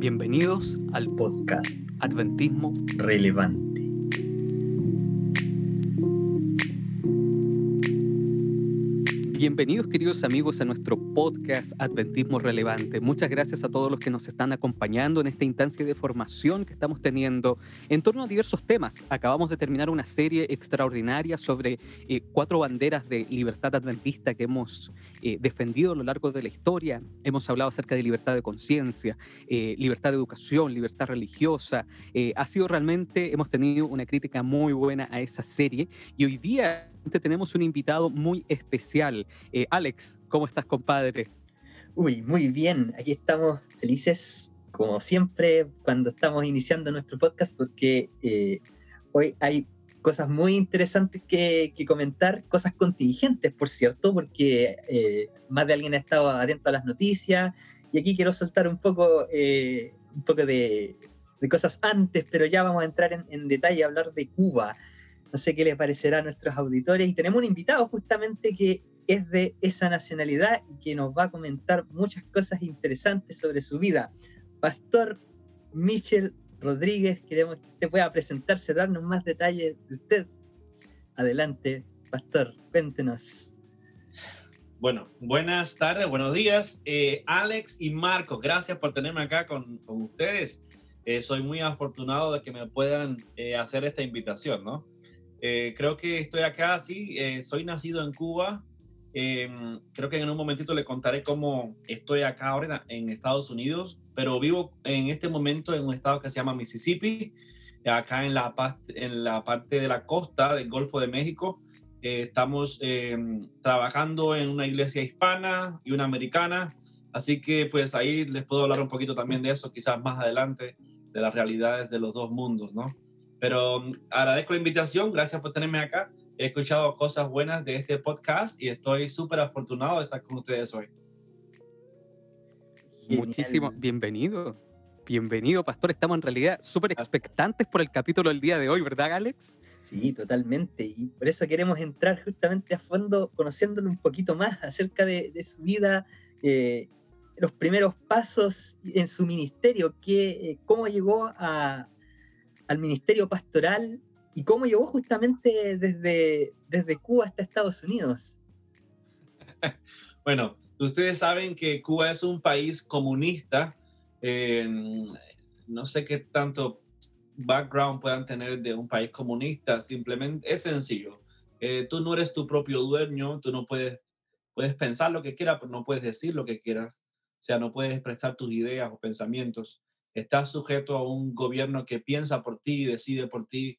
Bienvenidos al podcast Adventismo relevante. Bienvenidos queridos amigos a nuestro podcast Adventismo Relevante. Muchas gracias a todos los que nos están acompañando en esta instancia de formación que estamos teniendo en torno a diversos temas. Acabamos de terminar una serie extraordinaria sobre eh, cuatro banderas de libertad adventista que hemos eh, defendido a lo largo de la historia. Hemos hablado acerca de libertad de conciencia, eh, libertad de educación, libertad religiosa. ha sido realmente, hemos tenido una crítica muy buena a esa serie y hoy día tenemos un invitado muy especial. Eh, Alex, ¿cómo estás, compadre? Uy, muy bien. Aquí estamos felices, como siempre, cuando estamos iniciando nuestro podcast, porque eh, hoy hay cosas muy interesantes que, comentar, cosas contingentes, por cierto, porque eh, más de alguien ha estado atento a las noticias. Y aquí quiero soltar un poco, un poco de, cosas antes, pero ya vamos a entrar en, en detalle a hablar de Cuba. No sé qué les parecerá a nuestros auditores. Y tenemos un invitado justamente que es de esa nacionalidad y que nos va a comentar muchas cosas interesantes sobre su vida. Pastor Michel Rodríguez, queremos que usted pueda presentarse, darnos más detalles de usted. Adelante, Pastor, cuéntenos. Bueno, buenas tardes, buenos días. Eh, Alex y Marcos, gracias por tenerme acá con, con ustedes. Eh, soy muy afortunado de que me puedan eh, hacer esta invitación, ¿no? Eh, creo que estoy acá, sí, eh, soy nacido en Cuba. Em, creo que en un momentito le contaré cómo estoy acá ahora en Estados Unidos, pero vivo en este momento en un estado que se llama Mississippi, acá en la, en la parte de la costa del Golfo de México. Eh, estamos em, trabajando en una iglesia hispana y una americana, así que pues ahí les puedo hablar un poquito también de eso, quizás más adelante, de las realidades de los dos mundos, ¿no? Pero mm, agradezco la invitación, gracias por tenerme acá. He escuchado cosas buenas de este podcast y estoy súper afortunado de estar con ustedes hoy. Muchísimo, bienvenido. Bienvenido, pastor. Estamos en realidad súper expectantes por el capítulo del día de hoy, ¿verdad, Alex? Sí, totalmente. Y por eso queremos entrar justamente a fondo, conociéndolo un poquito más acerca de, su vida, eh, los primeros pasos en su ministerio, que, eh, cómo llegó a, al ministerio pastoral y cómo llegó justamente desde, desde Cuba hasta Estados Unidos. bueno, ustedes saben que Cuba es un país comunista. no sé qué tanto background puedan tener de un país comunista. Simplemente es sencillo. Eh, tú no eres tu propio dueño, tú no puedes, puedes pensar lo que quieras, pero no puedes decir lo que quieras. O sea, no puedes expresar tus ideas o pensamientos estás sujeto a un gobierno que piensa por ti y decide por ti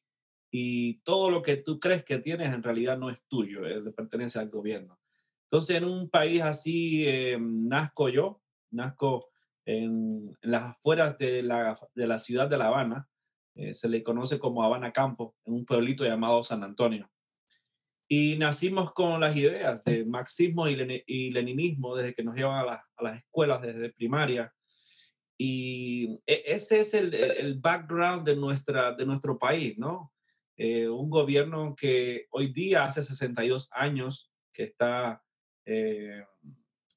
y todo lo que tú crees que tienes en realidad no es tuyo, de pertenece al gobierno. Entonces, en un país así eh, nazco yo, nazco en, las afueras de la, de la, ciudad de La Habana, eh, se le conoce como Habana Campo, en un pueblito llamado San Antonio. Y nacimos con las ideas de marxismo y, leninismo desde que nos llevan a, a las escuelas desde primaria y e, ese es el, background de, nuestra, de nuestro país, ¿no? Eh, un gobierno que hoy día, hace 62 años, que está eh,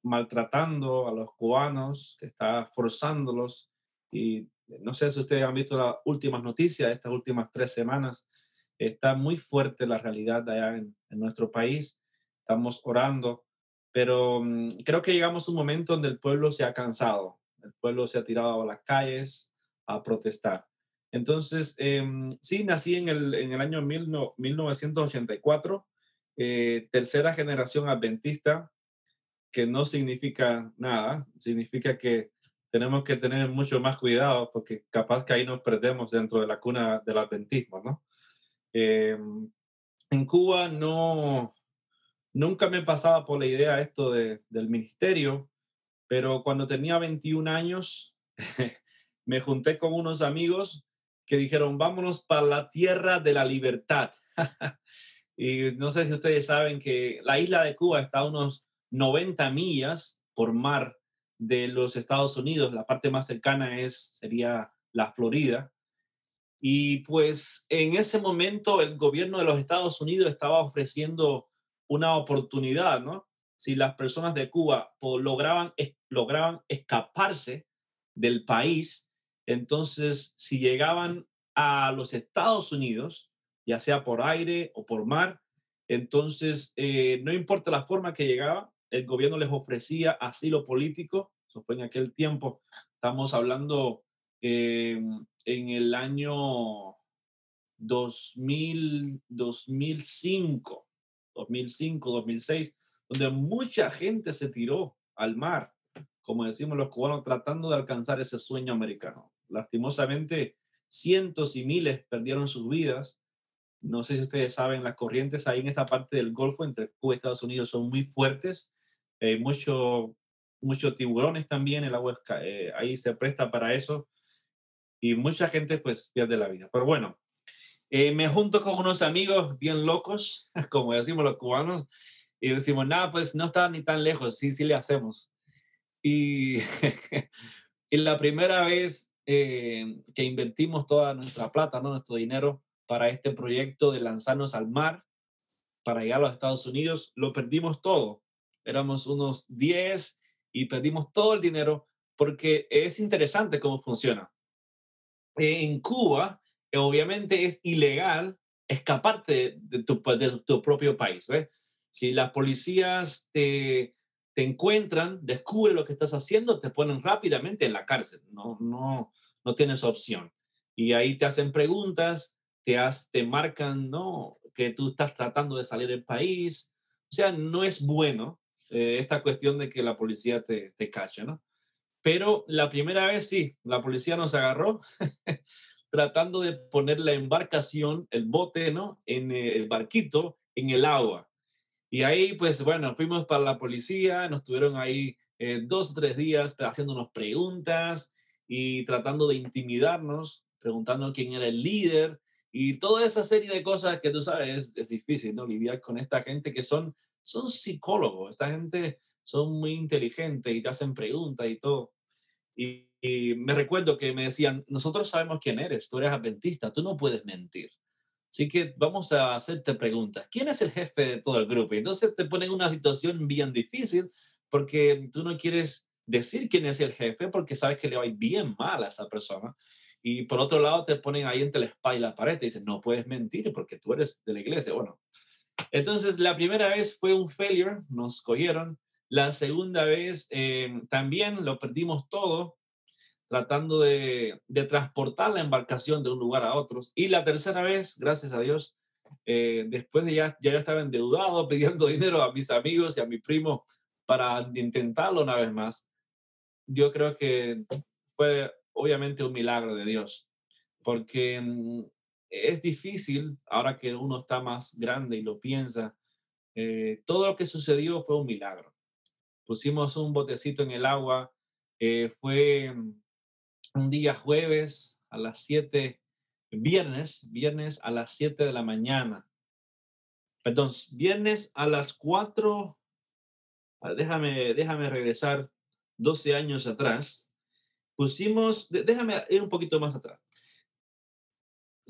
maltratando a los cubanos, que está forzándolos. Y no sé si ustedes han visto las últimas noticias estas últimas tres semanas. Está muy fuerte la realidad allá en, en nuestro país. Estamos orando, pero mm, creo que llegamos a un momento donde el pueblo se ha cansado el pueblo se ha tirado a las calles a protestar. Entonces, em, sí, nací en el, en el año 1984, eh, tercera generación adventista, que no significa nada, significa que tenemos que tener mucho más cuidado porque capaz que ahí nos perdemos dentro de la cuna del adventismo, ¿no? Em, en Cuba no, nunca me pasaba por la idea esto de, del ministerio, pero cuando tenía 21 años, me junté con unos amigos que dijeron, vámonos para la tierra de la libertad. y no sé si ustedes saben que la isla de Cuba está a unos 90 millas por mar de los Estados Unidos. La parte más cercana es, sería la Florida. Y pues en ese momento el gobierno de los Estados Unidos estaba ofreciendo una oportunidad, ¿no? Si las personas de Cuba lograban, lograban escaparse del país, entonces si llegaban a los Estados Unidos, ya sea por aire o por mar, entonces eh, no importa la forma que llegaba, el gobierno les ofrecía asilo político, eso fue en aquel tiempo, estamos hablando eh, en el año 2000, 2005, 2005, 2006, donde mucha gente se tiró al mar, como decimos los cubanos, tratando de alcanzar ese sueño americano. Lastimosamente, cientos y miles perdieron sus vidas. No sé si ustedes saben, las corrientes ahí en esa parte del Golfo entre Cuba y Estados Unidos son muy fuertes. Eh, muchos mucho tiburones también, el agua eh, ahí se presta para eso. Y mucha gente pues pierde la vida. Pero bueno, eh, me junto con unos amigos bien locos, como decimos los cubanos, y decimos, nada, pues no está ni tan lejos, sí, sí le hacemos. Y, y la primera vez eh, que invertimos toda nuestra plata, ¿no? nuestro dinero para este proyecto de lanzarnos al mar, para llegar a los Estados Unidos, lo perdimos todo. Éramos unos 10 y perdimos todo el dinero porque es interesante cómo funciona. En Cuba, obviamente es ilegal escaparte de tu, de tu propio país. ¿ves? Si las policías te, te encuentran, descubren lo que estás haciendo, te ponen rápidamente en la cárcel. No, no, no tienes opción. Y ahí te hacen preguntas, te, te marcan ¿no? que tú estás tratando de salir del país. O sea, no es bueno eh, esta cuestión de que la policía te, te cache, ¿no? Pero la primera vez sí, la policía nos agarró tratando de poner la embarcación, el bote, ¿no? En el barquito, en el agua. Y ahí, pues bueno, fuimos para la policía, nos tuvieron ahí eh, dos o tres días haciéndonos preguntas y tratando de intimidarnos, preguntando quién era el líder y toda esa serie de cosas que tú sabes, es, difícil, ¿no? Lidiar con esta gente que son, son psicólogos, esta gente son muy inteligentes y te hacen preguntas y todo. Y, y me recuerdo que me decían, nosotros sabemos quién eres, tú eres adventista, tú no puedes mentir. Así que vamos a hacerte preguntas. ¿Quién es el jefe de todo el grupo? Entonces te ponen una situación bien difícil porque tú no quieres decir quién es el jefe porque sabes que le va bien mal a esa persona. Y por otro lado te ponen ahí entre la espalda y la pared y dicen, no puedes mentir porque tú eres de la iglesia. Bueno, entonces la primera vez fue un failure, nos cogieron. La segunda vez eh, también lo perdimos todo tratando de, transportar la embarcación de un lugar a otro. Y la tercera vez, gracias a Dios, eh, después de ya, ya yo estaba endeudado pidiendo dinero a mis amigos y a mi primo para intentarlo una vez más, yo creo que fue obviamente un milagro de Dios, porque mm, es difícil, ahora que uno está más grande y lo piensa, eh, todo lo que sucedió fue un milagro. Pusimos un botecito en el agua, eh, fue mm, un día jueves a las 7, viernes, viernes a las 7 de la mañana. Perdón, viernes a las 4, ah, déjame, déjame regresar 12 años atrás. Pusimos, déjame ir un poquito más atrás.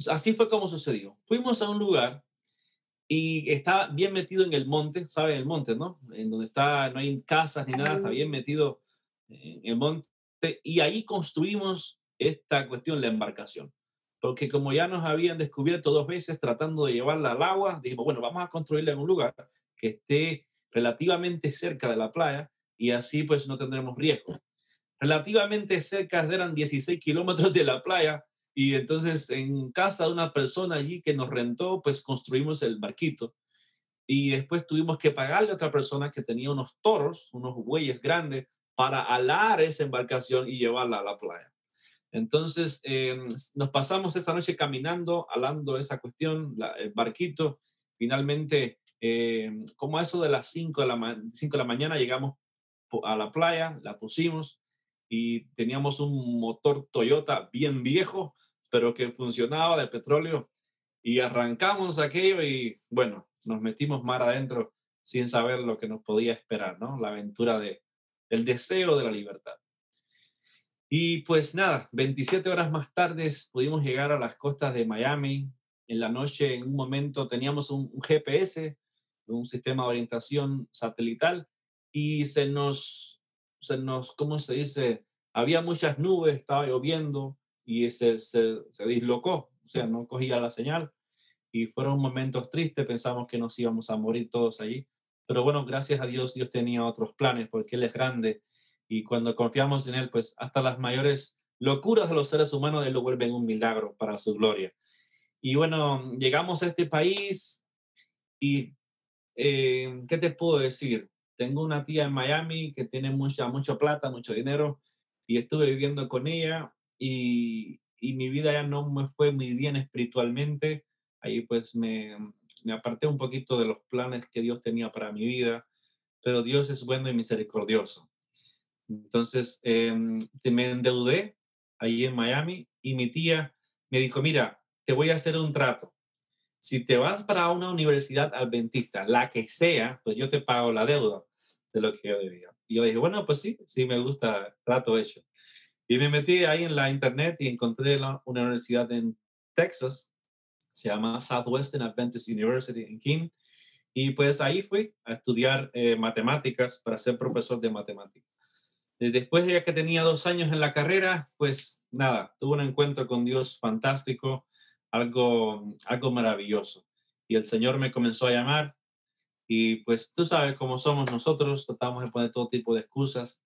Así fue como sucedió. Fuimos a un lugar y estaba bien metido en el monte, ¿saben el monte, no? En donde está, no hay casas ni nada, está bien metido en el monte y ahí construimos esta cuestión, la embarcación. Porque como ya nos habían descubierto dos veces tratando de llevarla al agua, dijimos, bueno, vamos a construirla en un lugar que esté relativamente cerca de la playa y así pues no tendremos riesgo. Relativamente cerca eran 16 kilómetros de la playa y entonces en casa de una persona allí que nos rentó, pues construimos el barquito y después tuvimos que pagarle a otra persona que tenía unos toros, unos bueyes grandes para alar esa embarcación y llevarla a la playa. Entonces, em, nos pasamos esa noche caminando, alando esa cuestión, el barquito. Finalmente, em, como a eso de las 5 de, la 5 de la mañana, llegamos a la playa, la pusimos y teníamos un motor Toyota bien viejo, pero que funcionaba de petróleo. Y arrancamos aquello y, bueno, nos metimos mar adentro sin saber lo que nos podía esperar, ¿no? La aventura de, el deseo de la libertad. Y pues nada, 27 horas más tarde pudimos llegar a las costas de Miami. En la noche, en un momento, teníamos un, GPS, un sistema de orientación satelital, y se nos, se nos, ¿cómo se dice? Había muchas nubes, estaba lloviendo y se, se, se dislocó, o sea, no cogía la señal y fueron momentos tristes, pensamos que nos íbamos a morir todos allí, pero bueno, gracias a Dios, Dios tenía otros planes porque Él es grande y cuando confiamos en Él, pues hasta las mayores locuras de los seres humanos, Él lo vuelve un milagro para su gloria. Y bueno, llegamos a este país y, eh, ¿qué te puedo decir? Tengo una tía en Miami que tiene mucha, mucha plata, mucho dinero y estuve viviendo con ella y, y mi vida ya no me fue muy bien espiritualmente. Ahí pues me, me aparté un poquito de los planes que Dios tenía para mi vida, pero Dios es bueno y misericordioso. Entonces eh, me endeudé ahí en Miami y mi tía me dijo, mira, te voy a hacer un trato. Si te vas para una universidad adventista, la que sea, pues yo te pago la deuda de lo que yo debía. Y yo dije, bueno, pues sí, sí me gusta, trato hecho. Y me metí ahí en la internet y encontré una universidad en Texas, se llama Southwestern Adventist University en King. Y pues ahí fui a estudiar eh, matemáticas para ser profesor de matemáticas. Eh, después de que tenía dos años en la carrera, pues nada, tuve un encuentro con Dios fantástico, algo, algo maravilloso. Y el Señor me comenzó a llamar y pues tú sabes cómo somos nosotros, tratamos de poner todo tipo de excusas,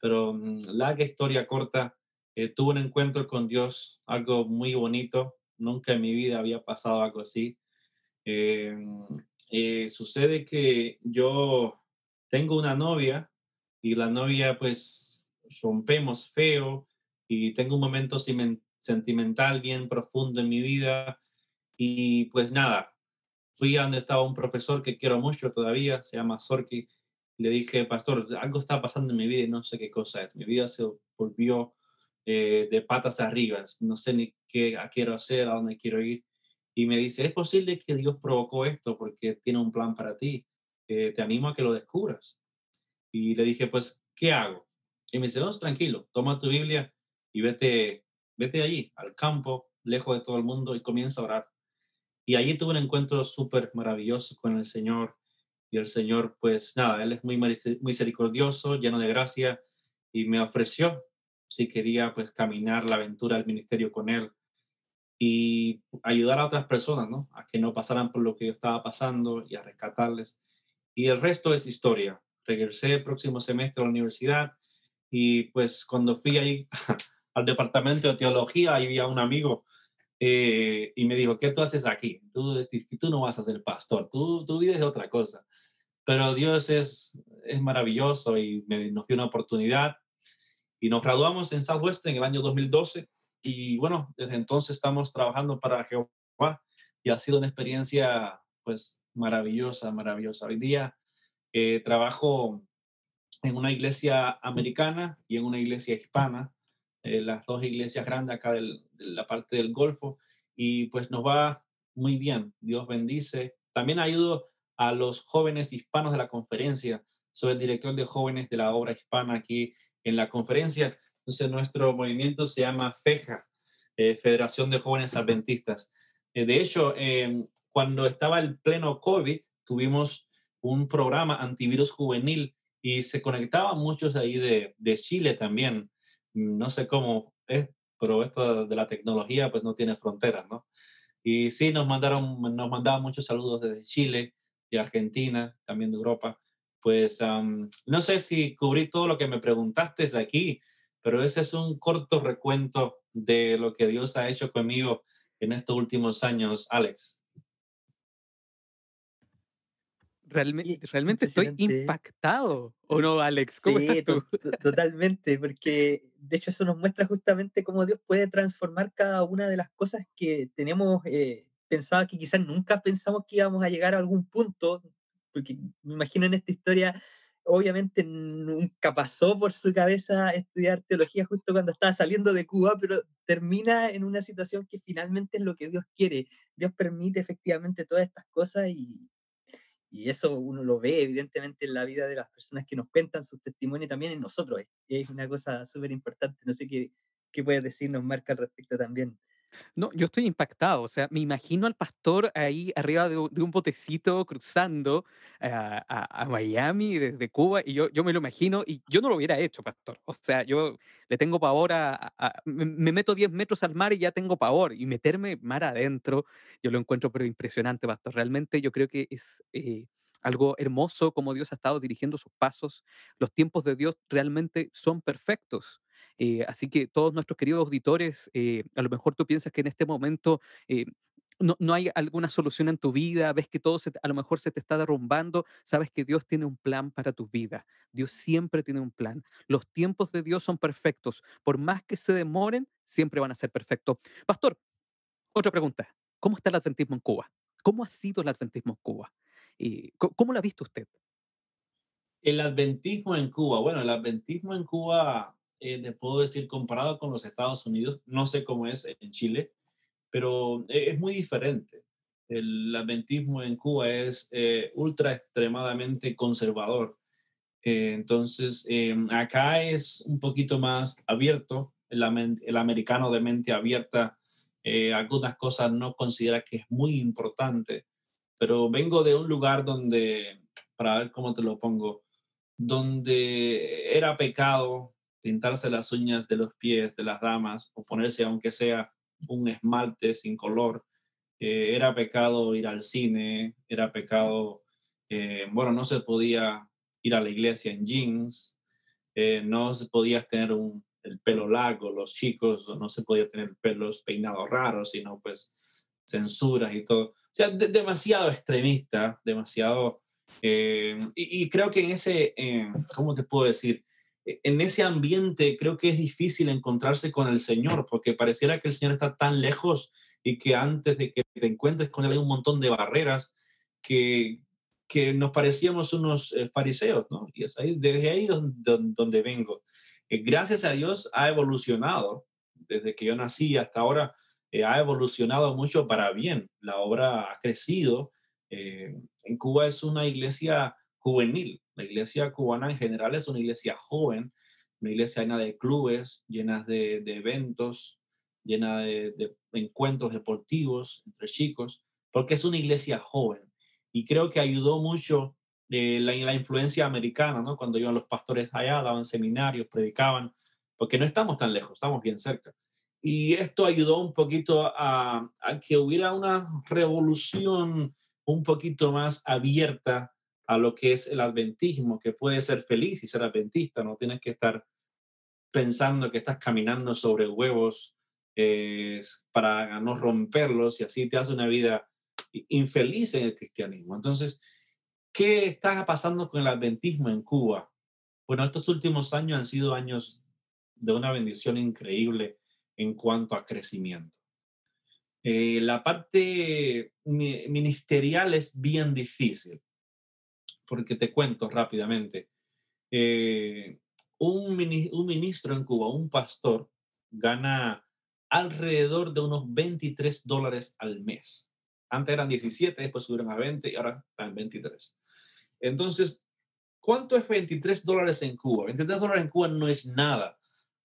pero mm, larga historia corta, eh, tuve un encuentro con Dios, algo muy bonito, nunca en mi vida había pasado algo así. Eh, sucede que yo tengo una novia y la novia pues rompemos feo y tengo un momento sentimental bien profundo en mi vida y pues nada, fui a donde estaba un profesor que quiero mucho todavía, se llama Sorki, le dije, pastor, algo está pasando en mi vida y no sé qué cosa es, mi vida se volvió eh, de patas arriba, no sé ni qué quiero hacer, a dónde quiero ir. Y me dice, es posible que Dios provocó esto porque tiene un plan para ti. Eh, te animo a que lo descubras. Y le dije, pues, ¿qué hago? Y me dice, no, tranquilo, toma tu Biblia y vete, vete allí, al campo, lejos de todo el mundo y comienza a orar. Y allí tuve un encuentro súper maravilloso con el Señor. Y el Señor, pues nada, Él es muy misericordioso, lleno de gracia, y me ofreció si quería pues caminar la aventura del ministerio con Él y ayudar a otras personas, ¿no? A que no pasaran por lo que yo estaba pasando y a rescatarles. Y el resto es historia regresé el próximo semestre a la universidad y pues cuando fui ahí al departamento de teología, ahí había un amigo eh, y me dijo, ¿qué tú haces aquí? Tú, tú no vas a ser pastor, tú, tú vives de otra cosa. Pero Dios es, es maravilloso y me, nos dio una oportunidad y nos graduamos en Southwest en el año 2012 y bueno, desde entonces estamos trabajando para Jehová y ha sido una experiencia pues maravillosa, maravillosa. Hoy día eh, trabajo en una iglesia americana y en una iglesia hispana, eh, las dos iglesias grandes acá de la parte del Golfo, y pues nos va muy bien. Dios bendice. También ayudo a los jóvenes hispanos de la conferencia. Soy el director de jóvenes de la obra hispana aquí en la conferencia. Entonces, nuestro movimiento se llama FEJA, eh, Federación de Jóvenes Adventistas. de hecho, cuando estaba el pleno COVID, tuvimos un programa antivirus juvenil y se conectaban muchos ahí de, de Chile también. No sé cómo es, pero esto de la tecnología pues no tiene fronteras, ¿no? Y sí, nos mandaron, nos mandaban muchos saludos desde Chile, de Argentina, también de Europa. Pues no sé si cubrí todo lo que me preguntaste aquí, pero ese es un corto recuento de lo que Dios ha hecho conmigo en estos últimos años, Alex. Realmente, realmente estoy impactado, ¿o no, Alex? ¿Cómo sí, estás tú? totalmente, porque de hecho eso nos muestra justamente cómo Dios puede transformar cada una de las cosas que tenemos eh, pensado que quizás nunca pensamos que íbamos a llegar a algún punto, porque me imagino en esta historia, obviamente nunca pasó por su cabeza estudiar teología justo cuando estaba saliendo de Cuba, pero termina en una situación que finalmente es lo que Dios quiere. Dios permite efectivamente todas estas cosas y, y eso uno lo ve evidentemente en la vida de las personas que nos cuentan sus testimonios y también en nosotros. Es una cosa súper importante. No sé qué, qué puedes decirnos, Marca, al respecto también. No, yo estoy impactado, o sea, me imagino al pastor ahí arriba de, de un botecito cruzando a, a- a Miami desde Cuba y yo, yo me lo imagino y yo no lo hubiera hecho, pastor. O sea, yo le tengo pavor a, a- a- me, me meto 10 metros al mar y ya tengo pavor y meterme mar adentro, yo lo encuentro pero impresionante, pastor. Realmente yo creo que es eh, algo hermoso como Dios ha estado dirigiendo sus pasos. Los tiempos de Dios realmente son perfectos. Eh, así que todos nuestros queridos auditores, eh, a lo mejor tú piensas que en este momento eh, no, no hay alguna solución en tu vida, ves que todo se a lo mejor se te está derrumbando, sabes que Dios tiene un plan para tu vida. Dios siempre tiene un plan. Los tiempos de Dios son perfectos. Por más que se demoren, siempre van a ser perfectos. Pastor, otra pregunta. ¿Cómo está el adventismo en Cuba? ¿Cómo ha sido el adventismo en Cuba? Y, co- ¿Cómo lo ha visto usted? El adventismo en Cuba, bueno, el adventismo en Cuba, eh, te puedo decir, comparado con los Estados Unidos, no sé cómo es en Chile, pero eh, es muy diferente. El adventismo en Cuba es eh, ultra extremadamente conservador. Eh, entonces, eh, acá es un poquito más abierto, el, el americano de mente abierta, eh, algunas cosas no considera que es muy importante, pero vengo de un lugar donde, para ver cómo te lo pongo, donde era pecado pintarse las uñas de los pies de las damas o ponerse aunque sea un esmalte sin color. Eh, era pecado ir al cine, era pecado, eh, bueno, no se podía ir a la iglesia en jeans, eh, no se podía tener un, el pelo largo, los chicos, no se podía tener pelos peinados raros, sino pues censuras y todo. O sea, de- demasiado extremista, demasiado... eh, y, y creo que en ese, ¿cómo te puedo decir? E- En ese ambiente creo que es difícil encontrarse con el Señor, porque pareciera que el Señor está tan lejos y que antes de que te encuentres con Él hay un montón de barreras que, que nos parecíamos unos eh, fariseos, ¿no? Y es ahí, desde ahí donde, vengo. Eh, gracias a Dios ha evolucionado, desde que yo nací hasta ahora, eh, ha evolucionado mucho para bien. La obra ha crecido. Eh, en Cuba es una iglesia juvenil. La iglesia cubana en general es una iglesia joven, una iglesia llena de clubes, llena de, eventos, llena de, encuentros deportivos entre chicos, porque es una iglesia joven. Y creo que ayudó mucho eh, la, influencia americana, ¿no? Cuando iban los pastores allá, daban seminarios, predicaban, porque no estamos tan lejos, estamos bien cerca. Y esto ayudó un poquito a que hubiera una revolución un poquito más abierta a lo que es el adventismo, que puede ser feliz y ser adventista, no tienes que estar pensando que estás caminando sobre huevos eh, para no romperlos y así te hace una vida infeliz en el cristianismo. Entonces, ¿qué está pasando con el adventismo en Cuba? Bueno, estos últimos años han sido años de una bendición increíble en cuanto a crecimiento. Eh, la parte mi- ministerial es bien difícil, porque te cuento rápidamente. Eh, un, mini- un ministro en Cuba, un pastor, gana alrededor de unos 23 dólares al mes. Antes eran 17, después subieron a 20 y ahora están en 23. Entonces, ¿cuánto es 23 dólares en Cuba? 23 dólares en Cuba no es nada,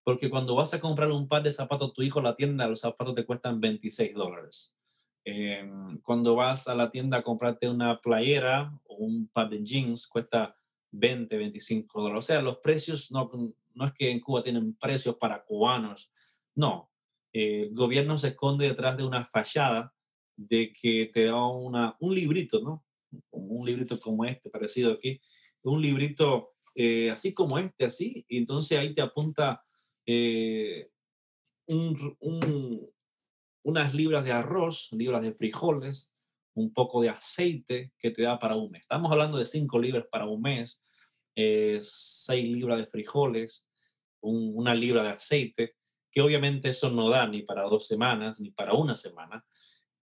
porque cuando vas a comprar un par de zapatos a tu hijo, la tienda, los zapatos te cuestan 26 dólares. Eh, cuando vas a la tienda a comprarte una playera o un par de jeans, cuesta 20, 25 dólares. O sea, los precios no, no es que en Cuba tienen precios para cubanos, no. Eh, el gobierno se esconde detrás de una fachada de que te da una, un librito, ¿no? Un librito como este, parecido aquí, un librito eh, así como este, así, y entonces ahí te apunta eh, un, un, unas libras de arroz, libras de frijoles, un poco de aceite que te da para un mes. Estamos hablando de 5 libras para un mes, 6 eh, libras de frijoles, un, una libra de aceite, que obviamente eso no da ni para dos semanas, ni para una semana,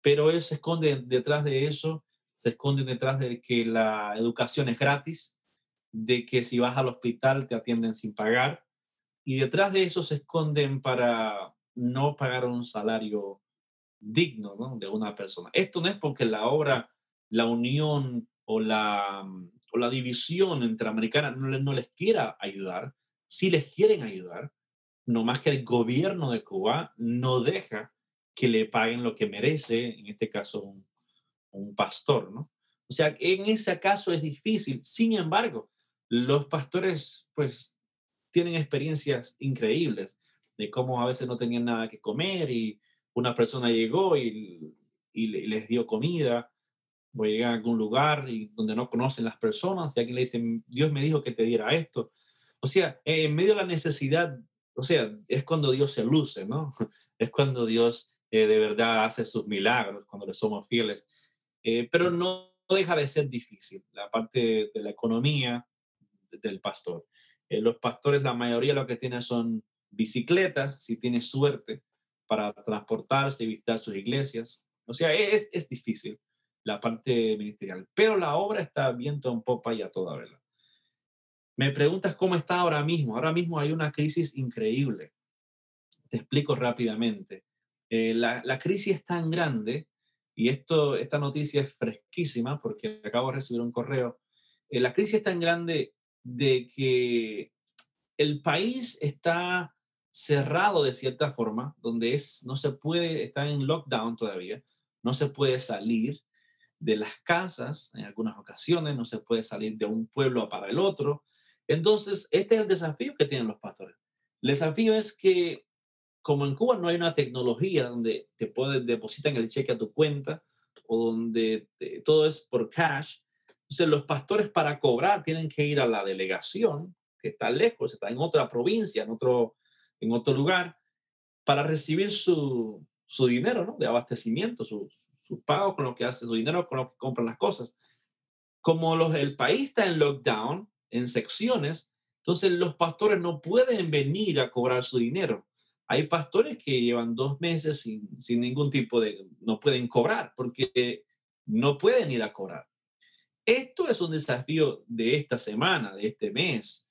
pero él se esconde detrás de eso, se esconde detrás de que la educación es gratis, de que si vas al hospital te atienden sin pagar, y detrás de eso se esconden para no pagar un salario digno ¿no? de una persona. Esto no es porque la obra, la unión o la, o la división entre americanas no, no les quiera ayudar, si les quieren ayudar, no más que el gobierno de Cuba no deja que le paguen lo que merece, en este caso un, un pastor, ¿no? O sea, en ese caso es difícil. Sin embargo, los pastores, pues, tienen experiencias increíbles de cómo a veces no tenían nada que comer y una persona llegó y, y les dio comida o llegar a algún lugar y donde no conocen las personas y alguien le dice, Dios me dijo que te diera esto. O sea, en medio de la necesidad, o sea, es cuando Dios se luce, ¿no? Es cuando Dios eh, de verdad hace sus milagros, cuando le somos fieles. Eh, pero no deja de ser difícil la parte de la economía del pastor. Eh, los pastores, la mayoría lo que tienen son bicicletas, si tiene suerte, para transportarse y visitar sus iglesias. O sea, es, es difícil la parte ministerial, pero la obra está viento en popa y a toda vela. Me preguntas cómo está ahora mismo. Ahora mismo hay una crisis increíble. Te explico rápidamente. Eh, la, la, crisis es tan grande, y esto, esta noticia es fresquísima porque acabo de recibir un correo. Eh, la crisis es tan grande de que el país está cerrado de cierta forma, donde es, no se puede, está en lockdown todavía, no se puede salir de las casas en algunas ocasiones, no se puede salir de un pueblo para el otro. Entonces, este es el desafío que tienen los pastores. El desafío es que, como en Cuba no hay una tecnología donde te pueden depositar el cheque a tu cuenta o donde todo es por cash, entonces los pastores para cobrar tienen que ir a la delegación, que está lejos, está en otra provincia, en otro, en otro lugar, para recibir su, su dinero ¿no? de abastecimiento, su, su pago con lo que hace, su dinero con lo que compran las cosas. Como los, el país está en lockdown, en secciones, entonces los pastores no pueden venir a cobrar su dinero. Hay pastores que llevan dos meses sin, sin ningún tipo de, no pueden cobrar porque no pueden ir a cobrar. Esto es un desafío de esta semana, de este mes,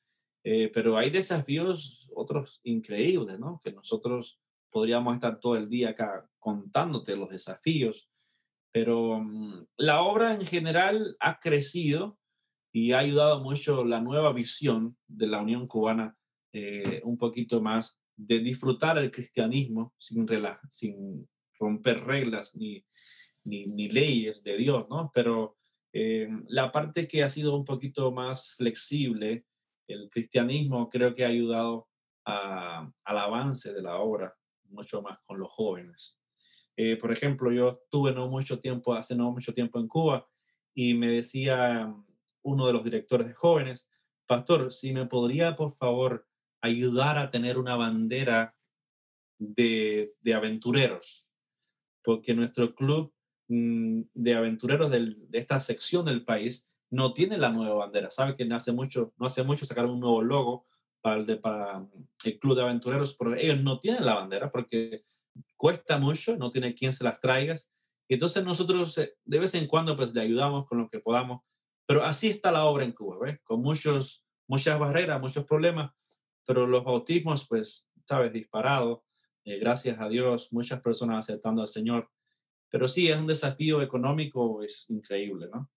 eh, pero hay desafíos otros increíbles, ¿no? Que nosotros podríamos estar todo el día acá contándote los desafíos pero mm, la obra en general ha crecido y ha ayudado mucho la nueva visión de la Unión Cubana, eh, un poquito más de disfrutar el cristianismo sin, romper reglas ni, ni, leyes de Dios, ¿no? Pero eh, la parte que ha sido un poquito más flexible, el cristianismo creo que ha ayudado al avance de la obra mucho más con los jóvenes. Eh, por ejemplo, yo tuve no mucho tiempo, hace no mucho tiempo en Cuba y me decía mm, uno de los directores de jóvenes, pastor, si me podría por favor ayudar a tener una bandera de, de aventureros, porque nuestro club mm, de aventureros de esta sección del país no tiene la nueva bandera. Sabe que no hace mucho, no hace mucho sacaron un nuevo logo para el, club de aventureros, pero ellos no tienen la bandera porque cuesta mucho, no tiene quien se las traigas. Entonces nosotros eh, de vez en cuando pues le ayudamos con lo que podamos, pero así está la obra en Cuba, ¿ves? Con muchos, muchas barreras, muchos problemas, pero los bautismos pues, sabes, disparados, eh, gracias a Dios, muchas personas aceptando al Señor. Pero sí, es un desafío económico, es increíble, ¿no?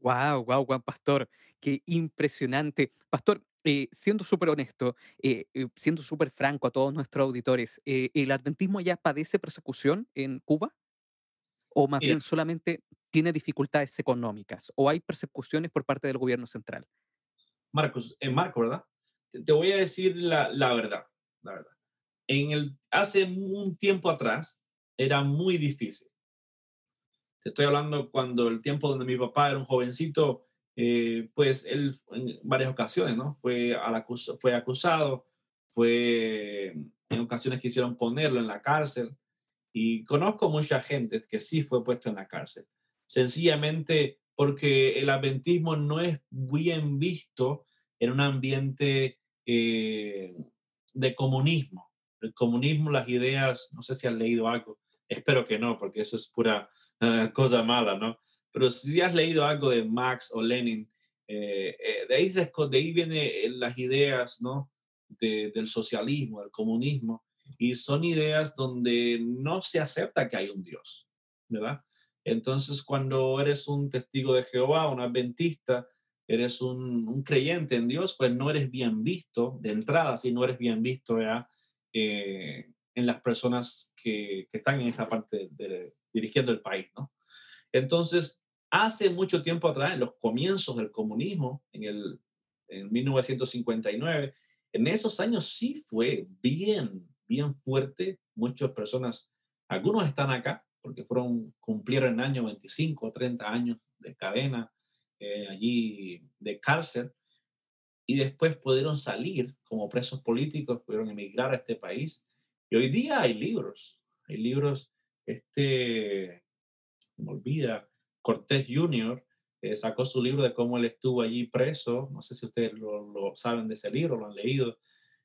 Wow, wow, Juan Pastor, qué impresionante. Pastor, eh, siendo súper honesto, eh, eh, siendo súper franco a todos nuestros auditores, ¿el adventismo ya padece persecución en Cuba? ¿O más bien solamente tiene dificultades económicas? ¿O hay persecuciones por parte del gobierno central? Marcos, Marco, ¿verdad? Te, voy a decir la, la, verdad, la verdad. En el, hace un tiempo atrás era muy difícil. Te estoy hablando cuando el tiempo donde mi papá era un jovencito, eh, pues él en varias ocasiones, ¿no? Fue, fue acusado, fue en ocasiones quisieron ponerlo en la cárcel y conozco mucha gente que sí fue puesto en la cárcel, sencillamente porque el adventismo no es bien visto en un ambiente eh, de comunismo. El comunismo, las ideas, no sé si han leído algo, espero que no, porque eso es pura cosa mala, ¿no? Pero si has leído algo de Marx o Lenin, eh, eh, de, ahí de ahí vienen las ideas ¿no? del socialismo, del comunismo, y son ideas donde no se acepta que hay un Dios, ¿verdad? Entonces, cuando eres un testigo de Jehová, un adventista, eres un, creyente en Dios, pues no eres bien visto de entrada, si no eres bien visto eh, en las personas que, que, están en esta parte de, dirigiendo el país, ¿no? Entonces, hace mucho tiempo atrás, en los comienzos del comunismo, en el en 1959, en esos años sí fue bien, bien fuerte. Muchas personas, algunos están acá porque fueron, cumplieron en año 25 o 30 años de cadena eh, allí de cárcel y después pudieron salir como presos políticos, pudieron emigrar a este país. Y hoy día hay libros, hay libros, este, me olvida, Cortés Jr. Eh, sacó su libro de cómo él estuvo allí preso, no sé si ustedes lo, lo saben de ese libro, lo han leído,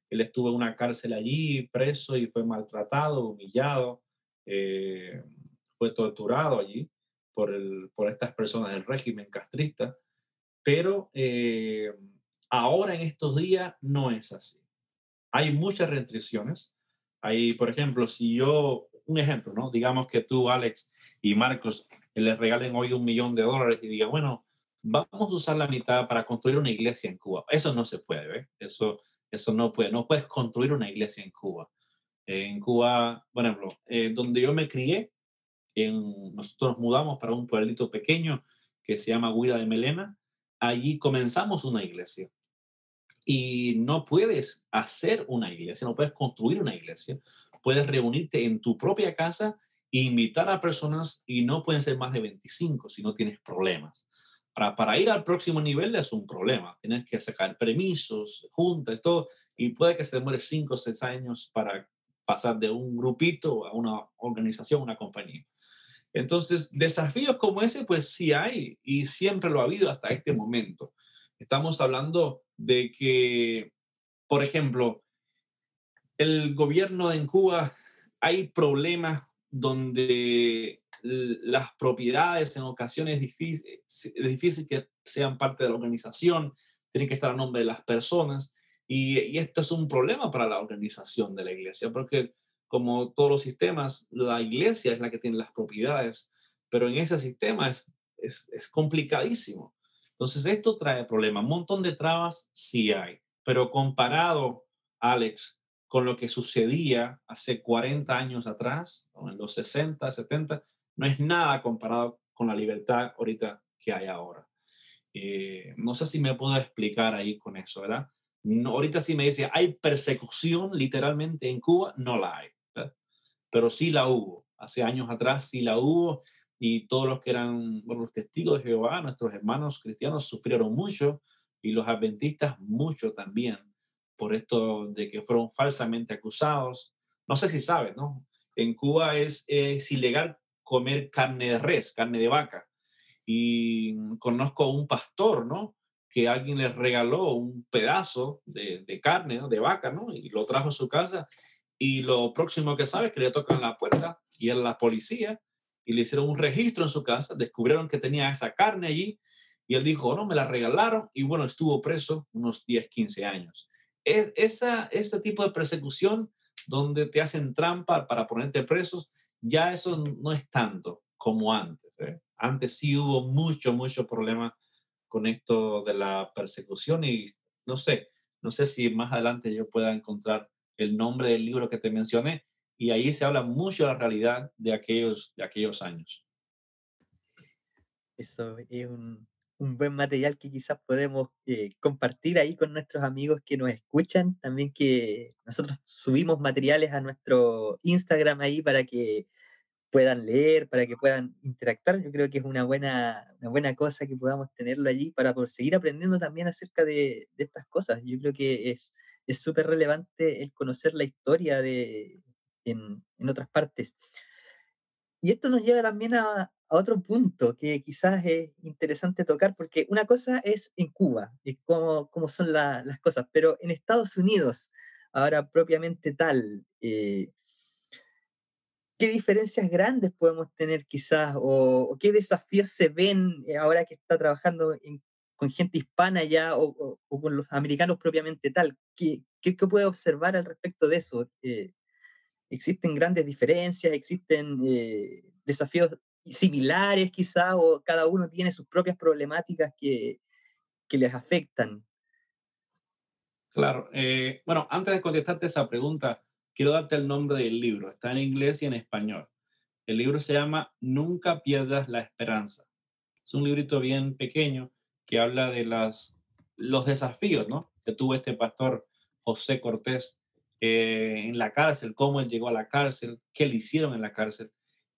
él estuvo en una cárcel allí preso y fue maltratado, humillado, eh, fue torturado allí por, el, por estas personas del régimen castrista, pero eh, ahora en estos días no es así. Hay muchas restricciones. Hay, por ejemplo, si yo, un ejemplo, ¿no? Digamos que tú, Alex y Marcos, les regalen hoy un millón de dólares y digan, bueno, vamos a usar la mitad para construir una iglesia en Cuba. Eso no se puede, ¿ve? Eso, eso no puede. No puedes construir una iglesia en Cuba. en Cuba, por ejemplo, eh, donde yo me crié, nosotros nos mudamos para un pueblito pequeño que se llama Guida de Melena. Allí comenzamos una iglesia. Y no puedes hacer una iglesia, no puedes construir una iglesia. Puedes reunirte en tu propia casa e invitar a personas y no pueden ser más de 25 si no tienes problemas. Para, para ir al próximo nivel es un problema. Tienes que sacar permisos, juntas, todo, y puede que se demore 5 o 6 años para pasar de un grupito a una organización, una compañía. Entonces, desafíos como ese, pues sí hay y siempre lo ha habido hasta este momento. Estamos hablando de que, por ejemplo, el gobierno en Cuba, hay problemas donde las propiedades en ocasiones es difícil, que sean parte de la organización, tienen que estar a nombre de las personas. Y, y, esto es un problema para la organización de la iglesia, porque como todos los sistemas, la iglesia es la que tiene las propiedades, pero en ese sistema es, es, complicadísimo. Entonces, esto trae problemas. Un montón de trabas sí hay, pero comparado, Alex, con lo que sucedía hace 40 años atrás, en los 60, 70, no es nada comparado con la libertad ahorita que hay ahora. Eh, no sé si me puedo explicar ahí con eso, ¿verdad? No, ahorita sí me dice, ¿hay persecución literalmente en Cuba? No la hay pero sí la hubo. Hace años atrás sí la hubo y todos los que eran los testigos de Jehová, nuestros hermanos cristianos, sufrieron mucho y los adventistas mucho también por esto de que fueron falsamente acusados. No sé si sabes, ¿no? En Cuba es, es ilegal comer carne de res, carne de vaca. Y conozco un pastor, ¿no? Que alguien le regaló un pedazo de, de carne, ¿no? de vaca, ¿no? Y lo trajo a su casa y lo próximo que sabe es que le tocan la puerta y es la policía y le hicieron un registro en su casa, descubrieron que tenía esa carne allí y él dijo, no, me la regalaron y bueno, estuvo preso unos 10, 15 años. Es, ese tipo de persecución donde te hacen trampa para ponerte presos, ya eso no es tanto como antes. ¿eh? Antes sí hubo mucho, mucho problema con esto de la persecución y no sé, no sé si más adelante yo pueda encontrar el nombre del libro que te mencioné, y ahí se habla mucho de la realidad de aquellos, de aquellos años. Eso es un, un buen material que quizás podemos eh, compartir ahí con nuestros amigos que nos escuchan. También que nosotros subimos materiales a nuestro Instagram ahí para que puedan leer, para que puedan interactuar. Yo creo que es una buena, una buena cosa que podamos tenerlo allí para poder seguir aprendiendo también acerca de, de estas cosas. Yo creo que es es súper relevante el conocer la historia de, en, en, otras partes. Y esto nos lleva también a, a, otro punto que quizás es interesante tocar, porque una cosa es en Cuba, y cómo, cómo son la, las cosas, pero en Estados Unidos, ahora propiamente tal, eh, ¿qué diferencias grandes podemos tener quizás o, qué desafíos se ven eh, ahora que está trabajando con gente hispana ya o, con los americanos propiamente tal. ¿Qué, qué, puede observar al respecto de eso? Eh, ¿Existen grandes diferencias? ¿Existen desafíos similares quizá o cada uno tiene sus propias problemáticas que, que les afectan? Claro. Eh, bueno, antes de contestarte esa pregunta, quiero darte el nombre del libro. Está en inglés y en español. El libro se llama Nunca pierdas la esperanza. Es un librito bien pequeño que habla de las, los desafíos ¿no? que tuvo este pastor José Cortés eh, en la cárcel, cómo él llegó a la cárcel, qué le hicieron en la cárcel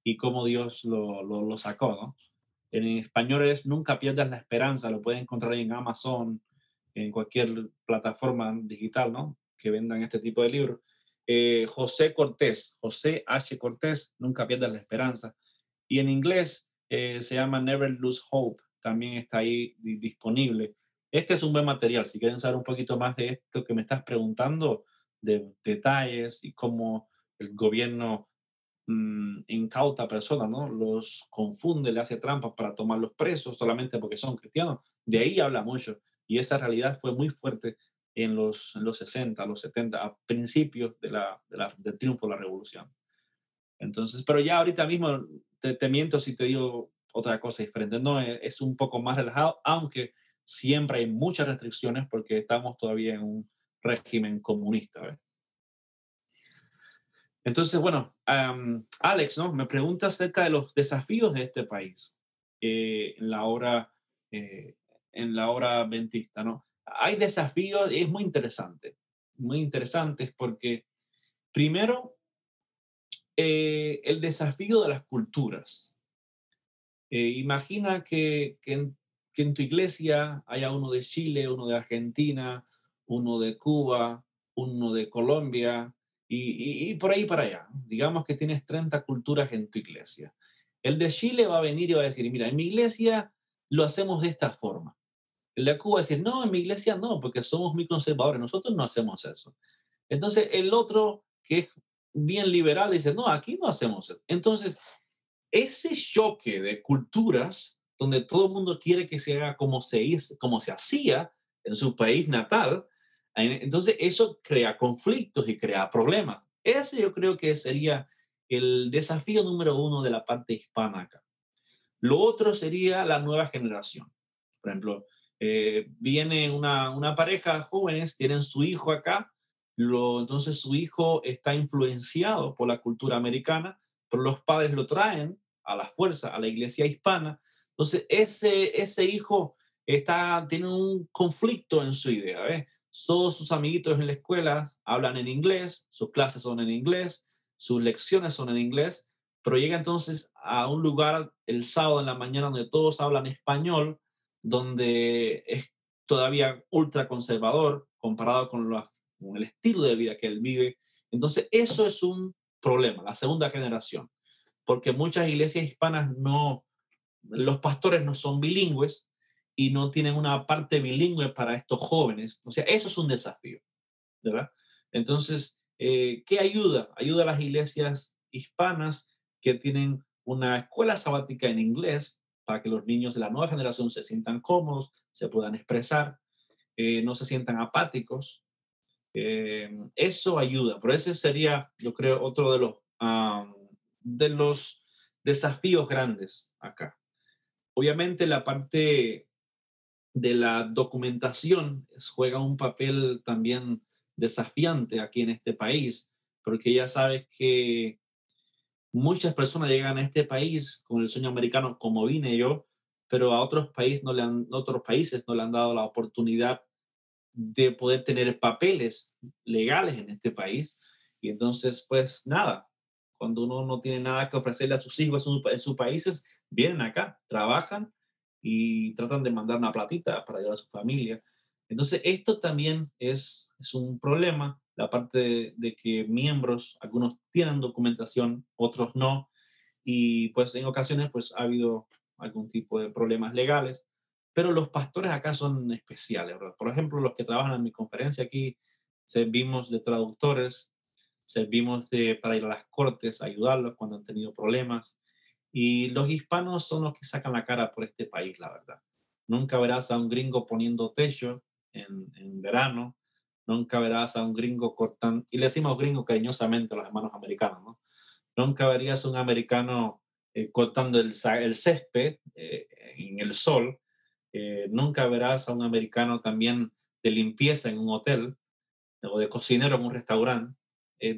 y cómo Dios lo, lo, sacó. ¿no? En español es Nunca pierdas la esperanza, lo pueden encontrar en Amazon, en cualquier plataforma digital ¿no? que vendan este tipo de libros. Eh, José Cortés, José H. Cortés, Nunca pierdas la esperanza. Y en inglés eh, se llama Never Lose Hope, también está ahí disponible. Este es un buen material, si quieren saber un poquito más de esto que me estás preguntando, de detalles y cómo el gobierno mmm, incauta a personas, ¿no? Los confunde, le hace trampas para tomar los presos solamente porque son cristianos. De ahí habla mucho. Y esa realidad fue muy fuerte en los, en los 60, los 70, a principios de la, de la, del triunfo de la revolución. Entonces, pero ya ahorita mismo te, te, miento si te digo otra cosa diferente. No, es, es un poco más relajado, aunque siempre hay muchas restricciones porque estamos todavía en un régimen comunista. Entonces, bueno, Alex, ¿no? Me pregunta acerca de los desafíos de este país eh, en la hora eh, en la hora adventista, ¿no? Hay desafíos, es muy interesante, muy interesantes porque primero eh, el desafío de las culturas. Eh, imagina que, que en tu iglesia haya uno de Chile, uno de Argentina, uno de Cuba, uno de Colombia, y, por ahí para allá. Digamos que tienes 30 culturas en tu iglesia. El de Chile va a venir y va a decir, mira, en mi iglesia lo hacemos de esta forma. El de Cuba va a decir, no, en mi iglesia no, porque somos muy conservadores, nosotros no hacemos eso. Entonces el otro, que es bien liberal, dice, no, aquí no hacemos eso. Entonces, ese choque de culturas, donde todo el mundo quiere que se haga como se, como se hacía en su país natal, entonces eso crea conflictos y crea problemas. Ese yo creo que sería el desafío número uno de la parte hispana acá. Lo otro sería la nueva generación. Por ejemplo, eh, viene una, una, pareja jóvenes, tienen su hijo acá, lo, entonces su hijo está influenciado por la cultura americana, pero los padres lo traen a la fuerza, a la iglesia hispana. Entonces ese, ese hijo está, tiene un conflicto en su idea. ¿eh? Todos sus amiguitos en la escuela hablan en inglés, sus clases son en inglés, sus lecciones son en inglés, pero llega entonces a un lugar el sábado en la mañana donde todos hablan español, donde es todavía ultra conservador comparado con, con el estilo de vida que él vive. Entonces, eso es un problema, la segunda generación, porque muchas iglesias hispanas no, los pastores no son bilingües y no tienen una parte bilingüe para estos jóvenes. O sea, eso es un desafío, ¿verdad? Entonces, eh, ¿qué ayuda? Ayuda a las iglesias hispanas que tienen una escuela sabática en inglés para que los niños de la nueva generación se sientan cómodos, se puedan expresar, eh, no se sientan apáticos. Eh, eso ayuda, pero ese sería, yo creo, otro de los, de los desafíos grandes acá. Obviamente la parte de la documentación juega un papel también desafiante aquí en este país, porque ya sabes que muchas personas llegan a este país con el sueño americano, como vine yo, pero a otros países no le han, otros países no le han dado la oportunidad de poder tener papeles legales en este país. Y entonces, pues nada, cuando uno no tiene nada que ofrecerle a sus hijos en sus países, vienen acá, trabajan y tratan de mandar una platita para ayudar a su familia. Entonces, esto también es, es un problema, la parte de, que miembros, algunos tienen documentación, otros no, y pues en ocasiones pues ha habido algún tipo de problemas legales, pero los pastores acá son especiales. Por ejemplo, los que trabajan en mi conferencia aquí, servimos de traductores, servimos de, para ir a las cortes, ayudarlos cuando han tenido problemas, y los hispanos son los que sacan la cara por este país, la verdad. Nunca verás a un gringo poniendo techo en, verano, nunca verás a un gringo cortando, y le decimos gringo cariñosamente a los hermanos americanos, ¿no? Nunca verías a un americano eh, cortando el, césped eh, en el sol, eh, nunca verás a un americano también de limpieza en un hotel o de cocinero en un restaurante.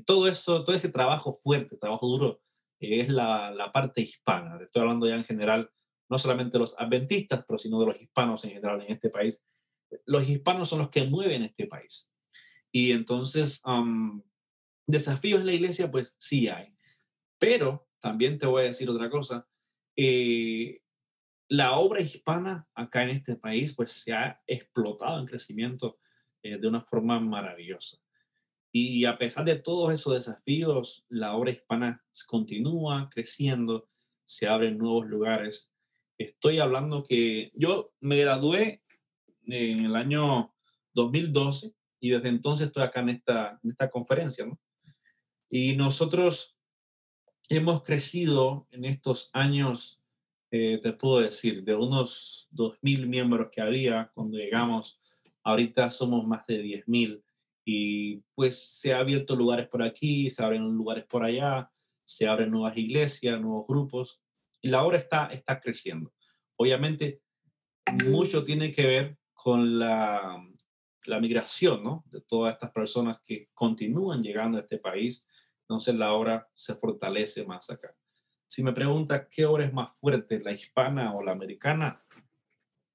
Todo eso, todo ese trabajo fuerte, trabajo duro, es la, la, parte hispana. Estoy hablando ya en general, no solamente de los adventistas, pero sino de los hispanos en general en este país. Los hispanos son los que mueven este país. Y entonces, desafíos en la iglesia, pues sí hay. Pero también te voy a decir otra cosa. Eh, la obra hispana acá en este país, pues se ha explotado en crecimiento eh, de una forma maravillosa. Y a pesar de todos esos desafíos, la obra hispana continúa creciendo, se abren nuevos lugares. Estoy hablando que yo me gradué en el año 2012 y desde entonces estoy acá en esta, en esta conferencia. Y nosotros hemos crecido en estos años, eh, te puedo decir, de unos 2.000 miembros que había cuando llegamos, ahorita somos más de 10.000 y pues se han abierto lugares por aquí, se abren lugares por allá, se abren nuevas iglesias, nuevos grupos y la obra está, está creciendo. Obviamente, mucho tiene que ver con la, la migración, ¿no? De todas estas personas que continúan llegando a este país. Entonces la obra se fortalece más acá. Si me preguntas qué obra es más fuerte, la hispana o la americana,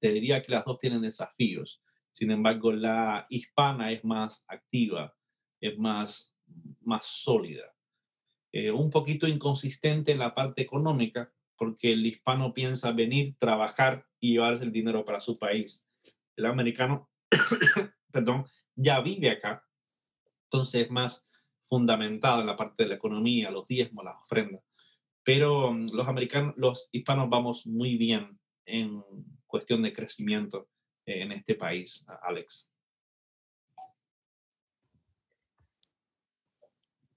te diría que las dos tienen desafíos. Sin embargo, la hispana es más activa, es más, más sólida. Eh, un poquito inconsistente en la parte económica, porque el hispano piensa venir, trabajar y llevarse el dinero para su país. El americano perdón, ya vive acá. Entonces es más fundamentado en la parte de la economía, los diezmos, las ofrendas. Pero mm, los americanos, los hispanos vamos muy bien en cuestión de crecimiento en este país, Alex.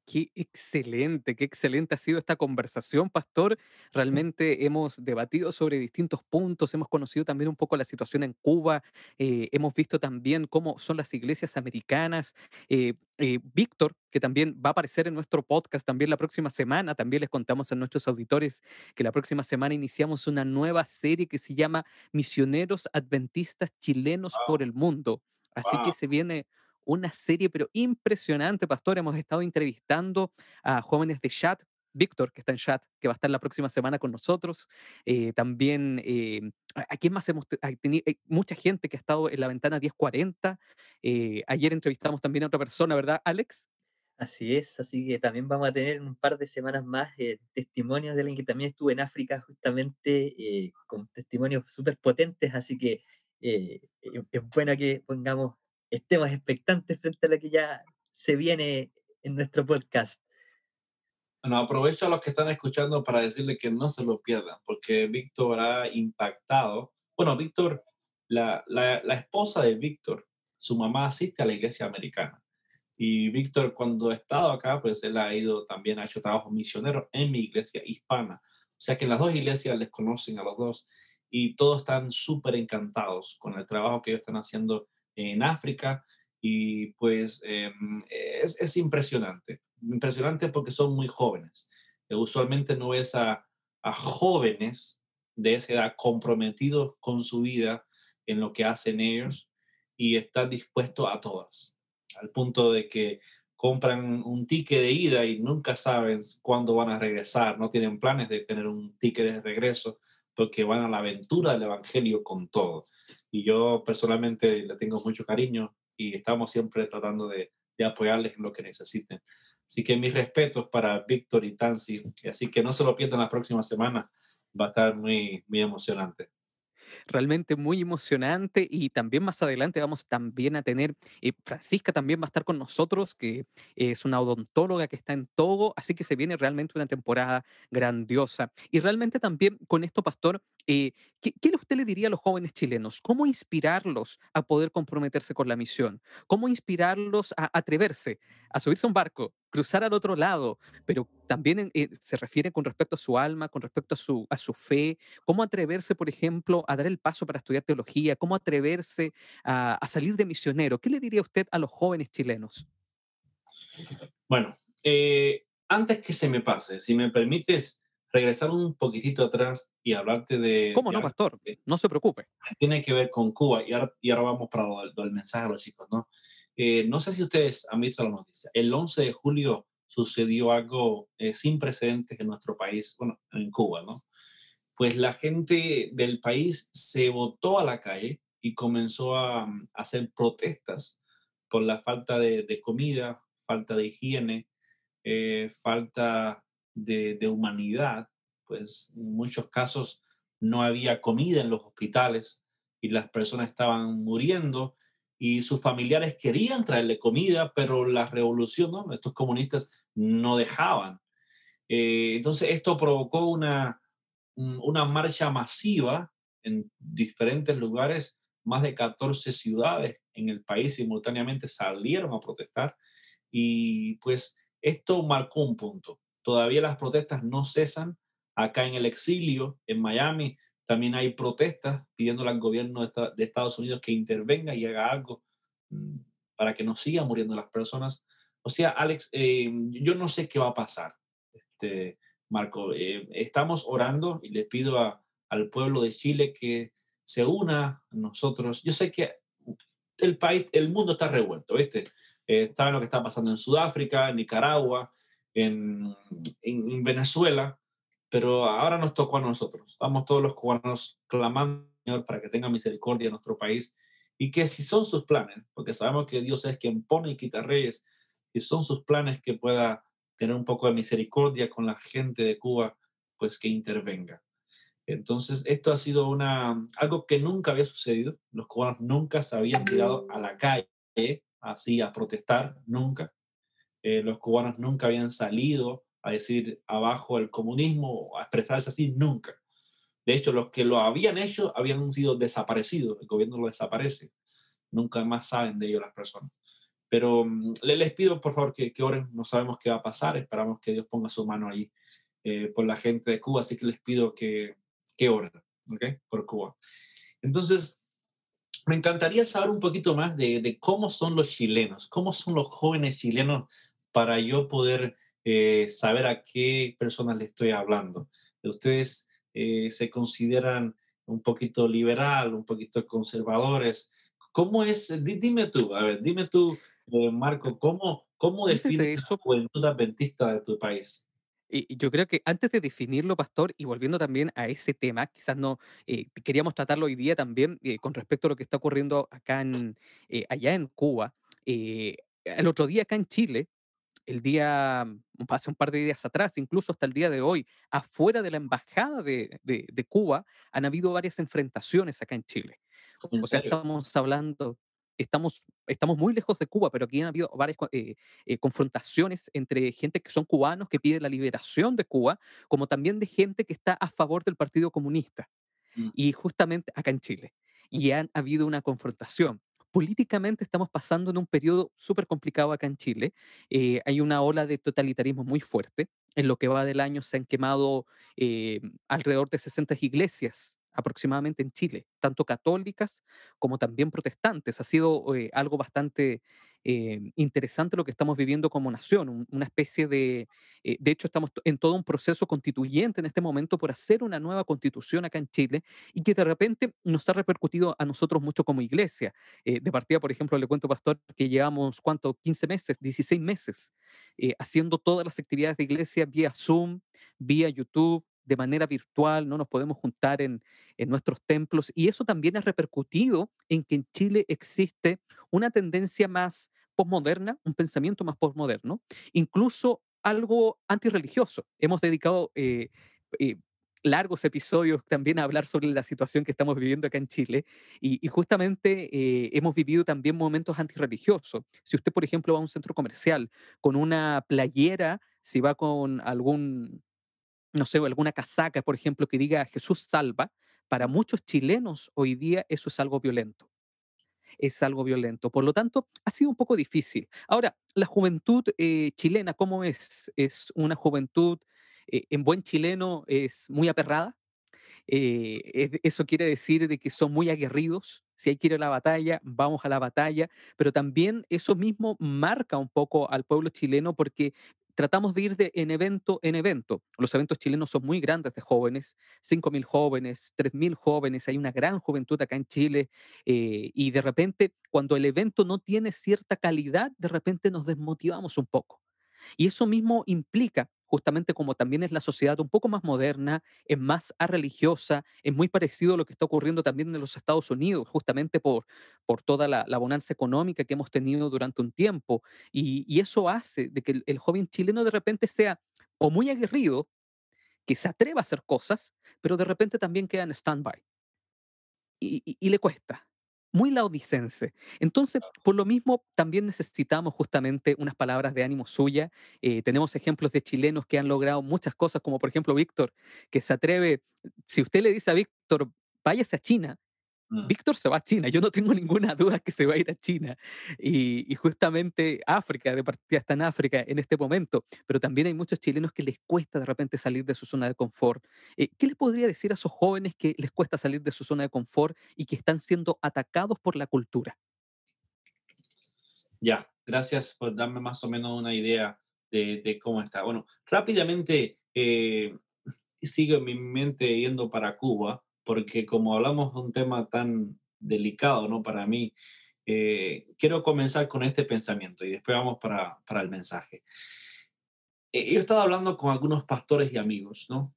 Qué excelente, qué excelente ha sido esta conversación, Pastor. Realmente hemos debatido sobre distintos puntos, hemos conocido también un poco la situación en Cuba, eh, hemos visto también cómo son las iglesias americanas. Eh, eh, Víctor, que también va a aparecer en nuestro podcast también la próxima semana, también les contamos a nuestros auditores que la próxima semana iniciamos una nueva serie que se llama Misioneros Adventistas Chilenos por el Mundo. Así que se viene una serie, pero impresionante, Pastor. Hemos estado entrevistando a jóvenes de chat. Víctor, que está en chat, que va a estar la próxima semana con nosotros. Eh, también, eh, ¿a quién más hemos tenido? Eh, mucha gente que ha estado en la ventana 1040. ayer entrevistamos también a otra persona, ¿verdad, Alex? Así es, así que también vamos a tener un par de semanas más testimonios de alguien que también estuvo en África justamente con testimonios súper potentes, así que es bueno que pongamos estemos expectantes frente a lo que ya se viene en nuestro podcast. Bueno, aprovecho a los que están escuchando para decirle que no se lo pierdan, porque Víctor ha impactado. Bueno, Víctor, la, la, la esposa de Víctor, su mamá asiste a la iglesia americana. Y Víctor, cuando ha estado acá, pues él ha ido también, ha hecho trabajo misionero en mi iglesia hispana. O sea que las dos iglesias les conocen a los dos y todos están súper encantados con el trabajo que ellos están haciendo en África y pues em, es, es, impresionante, impresionante porque son muy jóvenes. Eh, usualmente no ves a, a jóvenes de esa edad comprometidos con su vida en lo que hacen ellos y están dispuestos a todas, al punto de que compran un ticket de ida y nunca saben cuándo van a regresar, no tienen planes de tener un ticket de regreso porque van a la aventura del Evangelio con todo y yo personalmente le tengo mucho cariño y estamos siempre tratando de, apoyarles en lo que necesiten. Así que mis respetos para Víctor y Tansi, así que no se lo pierdan la próxima semana, va a estar muy, muy emocionante realmente muy emocionante y también más adelante vamos también a tener, eh, Francisca también va a estar con nosotros, que es una odontóloga que está en Togo, así que se viene realmente una temporada grandiosa. Y realmente también con esto, Pastor, eh, ¿qué, ¿qué, usted le diría a los jóvenes chilenos? ¿Cómo inspirarlos a poder comprometerse con la misión? ¿Cómo inspirarlos a atreverse, a subirse a un barco, cruzar al otro lado, pero también eh, se refiere con respecto a su alma, con respecto a su, a su fe, cómo atreverse, por ejemplo, a dar el paso para estudiar teología, cómo atreverse a, a salir de misionero. ¿Qué le diría usted a los jóvenes chilenos? Bueno, eh, antes que se me pase, si me permites regresar un poquitito atrás y hablarte de... ¿Cómo no, pastor? No se preocupe. Tiene que ver con Cuba y ahora, y ahora vamos para el mensaje a los chicos, ¿no? Eh, no sé si ustedes han visto la noticia. El 11 de julio sucedió algo eh, sin precedentes en nuestro país, bueno, en Cuba, ¿no? Pues la gente del país se votó a la calle y comenzó a, mm, hacer protestas por la falta de, comida, falta de higiene, eh, falta de, de, humanidad. Pues en muchos casos no había comida en los hospitales y las personas estaban muriendo y sus familiares querían traerle comida, pero la revolución, estos comunistas no dejaban. Eh, entonces esto provocó una, una marcha masiva en diferentes lugares, más de 14 ciudades en el país simultáneamente salieron a protestar y pues esto marcó un punto. Todavía las protestas no cesan. Acá en el exilio, en Miami, también hay protestas pidiéndole al gobierno de Estados Unidos que intervenga y haga algo mm, para que no sigan muriendo las personas. O sea, Alex, eh, yo no sé qué va a pasar, este, Marco. Eh, estamos orando y le pido al pueblo de Chile que se una a nosotros. Yo sé que el país, el mundo está revuelto, ¿viste? Eh, saben lo que está pasando en Sudáfrica, en Nicaragua, en Venezuela pero ahora nos tocó a nosotros. Estamos todos los cubanos clamando, Señor, para que tenga misericordia en nuestro país y que si son sus planes, porque sabemos que Dios es quien pone y quita reyes, si son sus planes que pueda tener un poco de misericordia con la gente de Cuba, pues que intervenga. Entonces, esto ha sido una, algo que nunca había sucedido. Los cubanos nunca se habían tirado a la calle así a protestar, nunca. Eh, los cubanos nunca habían salido a decir abajo el comunismo, a expresarse así, nunca. De hecho, los que lo habían hecho habían sido desaparecidos, el gobierno lo desaparece, nunca más saben de ello las personas. Pero mm, les pido por favor que, que, oren, no sabemos qué va a pasar, esperamos que Dios ponga su mano ahí eh, por la gente de Cuba, así que les pido que, que oren, ¿ok? Por Cuba. Entonces, me encantaría saber un poquito más de, de, cómo son los chilenos, cómo son los jóvenes chilenos para yo poder eh, saber a qué personas le estoy hablando. Ustedes eh, se consideran un poquito liberal, un poquito conservadores. ¿Cómo es? Dime tú, a ver, dime tú, eh, Marco, ¿cómo, cómo defines la juventud adventista de tu país? Y yo creo que antes de definirlo, Pastor, y volviendo también a ese tema, quizás no queríamos tratarlo hoy día también con respecto a lo que está ocurriendo acá en, allá en Cuba. el otro día acá en Chile el día, mm, hace un par de días atrás, incluso hasta el día de hoy, afuera de la embajada de, Cuba, han habido varias enfrentaciones acá en Chile. o sea, estamos hablando, estamos, estamos muy lejos de Cuba, pero aquí han habido varias eh, eh, confrontaciones entre gente que son cubanos que piden la liberación de Cuba, como también de gente que está a favor del Partido Comunista. Mm. Y justamente acá en Chile. Y han habido una confrontación políticamente estamos pasando en un periodo súper complicado acá en Chile. Eh, hay una ola de totalitarismo muy fuerte. En lo que va del año se han quemado eh, alrededor de 60 iglesias aproximadamente en Chile, tanto católicas como también protestantes. Ha sido eh, algo bastante eh, interesante lo que estamos viviendo como nación, una especie de, eh, de hecho estamos en todo un proceso constituyente en este momento por hacer una nueva constitución acá en Chile y que de repente nos ha repercutido a nosotros mucho como iglesia. Eh, de partida, por ejemplo, le cuento, pastor, que llevamos, ¿cuánto? 15 meses, 16 meses, haciendo todas las actividades de iglesia vía Zoom, vía YouTube, de manera virtual, no nos podemos juntar en, en, nuestros templos. Y eso también ha repercutido en que en Chile existe una tendencia más postmoderna, un pensamiento más postmoderno, incluso algo antirreligioso. Hemos dedicado eh, eh, largos episodios también a hablar sobre la situación que estamos viviendo acá en Chile y, justamente eh, hemos vivido también momentos antirreligiosos. Si usted, por ejemplo, va a un centro comercial con una playera, si va con algún, no sé, alguna casaca, por ejemplo, que diga Jesús salva, para muchos chilenos hoy día eso es algo violento es algo violento. Por lo tanto, ha sido un poco difícil. Ahora, la juventud eh, chilena, ¿cómo es? Es una juventud, eh, en buen chileno, es muy aperrada. Eh, eso quiere decir de que son muy aguerridos. Si hay que ir a la batalla, vamos a la batalla. Pero también eso mismo marca un poco al pueblo chileno porque tratamos de ir de en evento en evento. Los eventos chilenos son muy grandes de jóvenes, 5.000 jóvenes, 3.000 jóvenes, hay una gran juventud acá en Chile eh, y de repente cuando el evento no tiene cierta calidad, de repente nos desmotivamos un poco. Y eso mismo implica justamente como también es la sociedad un poco más moderna, es más religiosa, es muy parecido a lo que está ocurriendo también en los Estados Unidos, justamente por, por toda la, bonanza económica que hemos tenido durante un tiempo. Y, eso hace de que el, joven chileno de repente sea o muy aguerrido, que se atreva a hacer cosas, pero de repente también queda en stand-by. Y le cuesta muy laodicense. Entonces, por lo mismo, también necesitamos justamente unas palabras de ánimo suya. Eh, tenemos ejemplos de chilenos que han logrado muchas cosas, como por ejemplo Víctor, que se atreve, si usted le dice a Víctor, váyase a China, Mm. Víctor se va a China, yo no tengo ninguna duda que se va a ir a China. Y, justamente África, de partida está en África en este momento, pero también hay muchos chilenos que les cuesta de repente salir de su zona de confort. Eh, ¿Qué les podría decir a esos jóvenes que les cuesta salir de su zona de confort y que están siendo atacados por la cultura? Ya, gracias por darme más o menos una idea de, cómo está. Bueno, rápidamente eh, sigo en mi mente yendo para Cuba porque como hablamos de un tema tan delicado, ¿no? Para mí, eh, quiero comenzar con este pensamiento y después vamos para, para el mensaje. Eh, yo he estado hablando con algunos pastores y amigos, ¿no?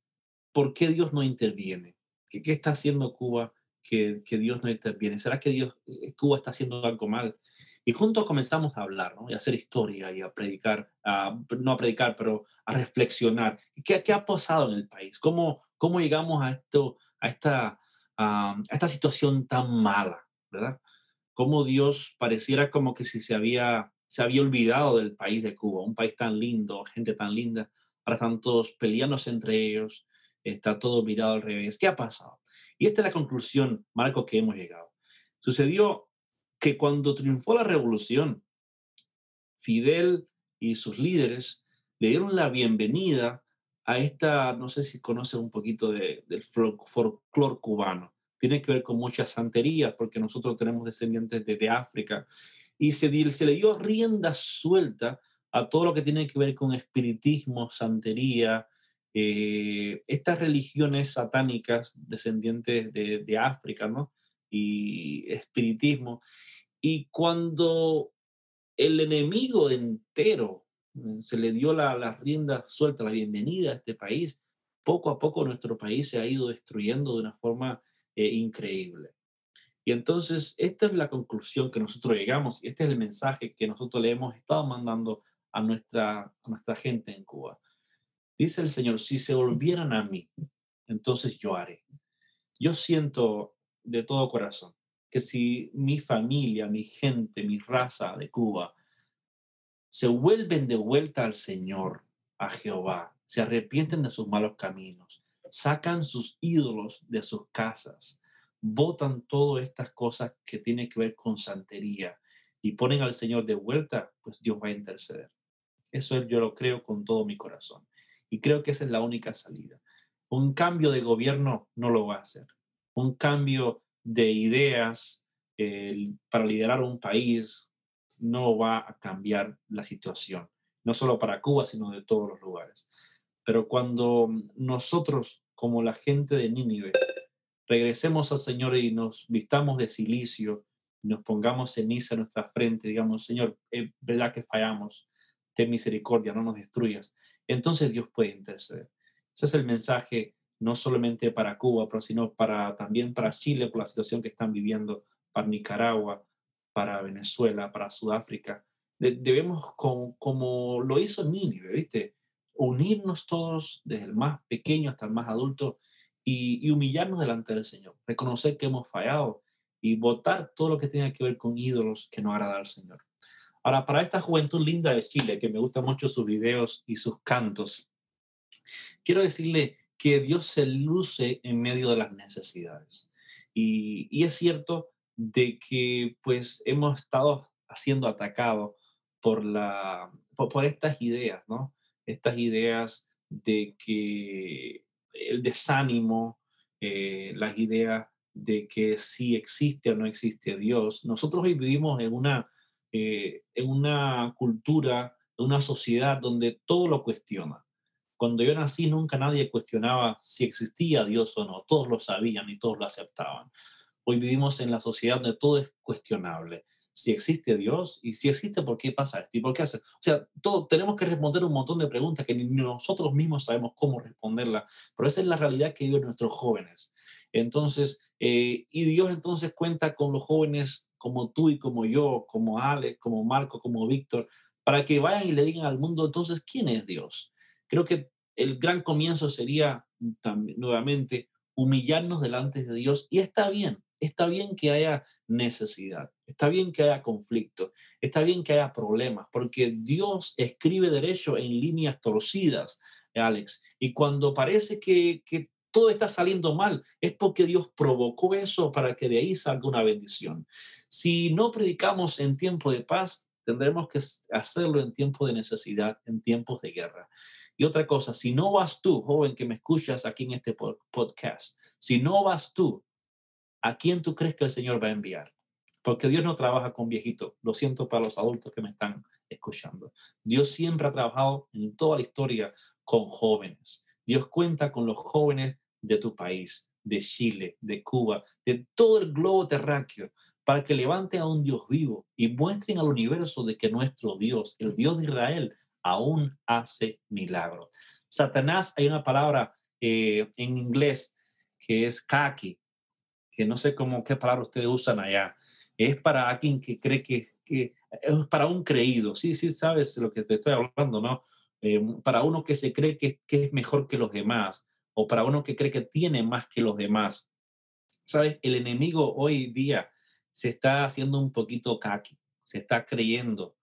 ¿Por qué Dios no interviene? ¿Qué, qué está haciendo Cuba que, que, Dios no interviene? ¿Será que Dios, eh, Cuba está haciendo algo mal? Y juntos comenzamos a hablar, ¿no? Y a hacer historia y a predicar, a, no a predicar, pero a reflexionar. ¿Qué, qué ha pasado en el país? ¿Cómo, cómo llegamos a esto, a esta, a esta situación tan mala, ¿verdad? Cómo Dios pareciera como que si se había, se había olvidado del país de Cuba, un país tan lindo, gente tan linda, ahora están todos peleándose entre ellos, está todo mirado al revés. ¿Qué ha pasado? Y esta es la conclusión, Marco, que hemos llegado. Sucedió que cuando triunfó la revolución, Fidel y sus líderes le dieron la bienvenida a esta, no sé si conoce un poquito de, del folclore cubano. Tiene que ver con muchas santerías, porque nosotros tenemos descendientes de, África. Y se, le dio rienda suelta a todo lo que tiene que ver con espiritismo, santería, eh, estas religiones satánicas descendientes de, de, África, ¿no? Y espiritismo. Y cuando el enemigo entero se le dio la, la rienda suelta, la bienvenida a este país, poco a poco nuestro país se ha ido destruyendo de una forma eh, increíble. Y entonces, esta es la conclusión que nosotros llegamos y este es el mensaje que nosotros le hemos estado mandando a nuestra, a nuestra gente en Cuba. Dice el Señor, si se volvieran a mí, entonces yo haré. Yo siento de todo corazón que si mi familia, mi gente, mi raza de Cuba se vuelven de vuelta al Señor, a Jehová, se arrepienten de sus malos caminos, sacan sus ídolos de sus casas, botan todas estas cosas que tienen que ver con santería y ponen al Señor de vuelta, pues Dios va a interceder. Eso yo lo creo con todo mi corazón. Y creo que esa es la única salida. Un cambio de gobierno no lo va a hacer. Un cambio de ideas eh, para liderar un país, no va a cambiar la situación, no solo para Cuba, sino de todos los lugares. Pero cuando nosotros, como la gente de Nínive, regresemos al Señor y nos vistamos de silicio, nos pongamos ceniza en nuestra frente, digamos, Señor, es verdad que fallamos, ten misericordia, no nos destruyas. Entonces Dios puede interceder. Ese es el mensaje no solamente para Cuba, pero sino para, también para Chile por la situación que están viviendo, para Nicaragua, para Venezuela, para Sudáfrica. debemos, como, como lo hizo Nínive, ¿viste? Unirnos todos, desde el más pequeño hasta el más adulto, y, humillarnos delante del Señor. Reconocer que hemos fallado y votar todo lo que tenga que ver con ídolos que no agrada al Señor. Ahora, para esta juventud linda de Chile, que me gustan mucho sus videos y sus cantos, quiero decirle que Dios se luce en medio de las necesidades. Y, y es cierto, de que pues hemos estado siendo atacados por, la, por, estas ideas, ¿no? Estas ideas de que el desánimo, eh, las ideas de que si existe o no existe Dios. Nosotros vivimos en una, eh, en una cultura una sociedad donde todo lo cuestiona. Cuando yo nací nunca nadie cuestionaba si existía Dios o no, todos lo sabían y todos lo aceptaban. Hoy vivimos en la sociedad donde todo es cuestionable. Si existe Dios y si existe, ¿por qué pasa esto? ¿Y por qué hace? O sea, todo, tenemos que responder un montón de preguntas que ni nosotros mismos sabemos cómo responderlas, pero esa es la realidad que viven nuestros jóvenes. Entonces, eh, y Dios entonces cuenta con los jóvenes como tú y como yo, como Alex, como Marco, como Víctor, para que vayan y le digan al mundo entonces quién es Dios. Creo que el gran comienzo sería nuevamente humillarnos delante de Dios y está bien, está bien que haya necesidad, está bien que haya conflicto, está bien que haya problemas, porque Dios escribe derecho en líneas torcidas, Alex, y cuando parece que, todo está saliendo mal, es porque Dios provocó eso para que de ahí salga una bendición. Si no predicamos en tiempo de paz, tendremos que hacerlo en tiempo de necesidad, en tiempos de guerra. Y otra cosa, si no vas tú, joven que me escuchas aquí en este podcast, si no vas tú, ¿a quién tú crees que el Señor va a enviar? Porque Dios no trabaja con viejitos. Lo siento para los adultos que me están escuchando. Dios siempre ha trabajado en toda la historia con jóvenes. Dios cuenta con los jóvenes de tu país, de Chile, de Cuba, de todo el globo terráqueo, para que levanten a un Dios vivo y muestren al universo de que nuestro Dios, el Dios de Israel, aún hace milagros. Satanás, hay una palabra eh, en inglés que es kaki, que no sé cómo, qué palabra ustedes usan allá. Es para alguien que cree que, que es para un creído. Sí, sí, sabes lo que te estoy hablando, ¿no? Eh, para uno que se cree que, es mejor que los demás o para uno que cree que tiene más que los demás. ¿Sabes? El enemigo hoy día se está haciendo un poquito kaki, se está creyendo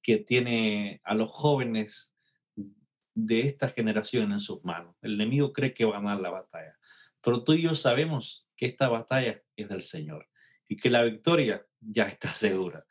que tiene a los jóvenes de esta generación en sus manos. El enemigo cree que va a ganar la batalla, pero tú y yo sabemos que esta batalla es del Señor y que la victoria ya está segura.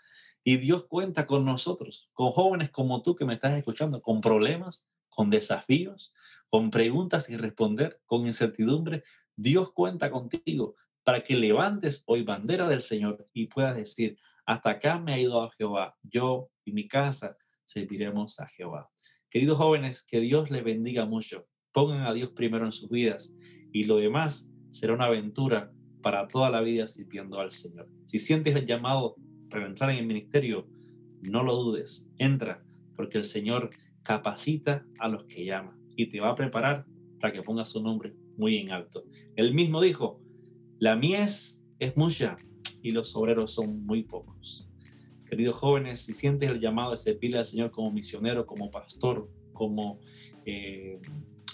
Y Dios cuenta con nosotros, con jóvenes como tú que me estás escuchando, con problemas, con desafíos, con preguntas y responder, con incertidumbre. Dios cuenta contigo para que levantes hoy bandera del Señor y puedas decir, hasta acá me ha ido a Jehová, yo y mi casa serviremos a Jehová. Queridos jóvenes, que Dios les bendiga mucho. Pongan a Dios primero en sus vidas y lo demás será una aventura para toda la vida sirviendo al Señor. Si sientes el llamado para entrar en el ministerio, no lo dudes, entra, porque el Señor capacita a los que llama y te va a preparar para que pongas su nombre muy en alto. Él mismo dijo, la mies es mucha y los obreros son muy pocos. Queridos jóvenes, si sientes el llamado de servirle al Señor como misionero, como pastor, como, eh,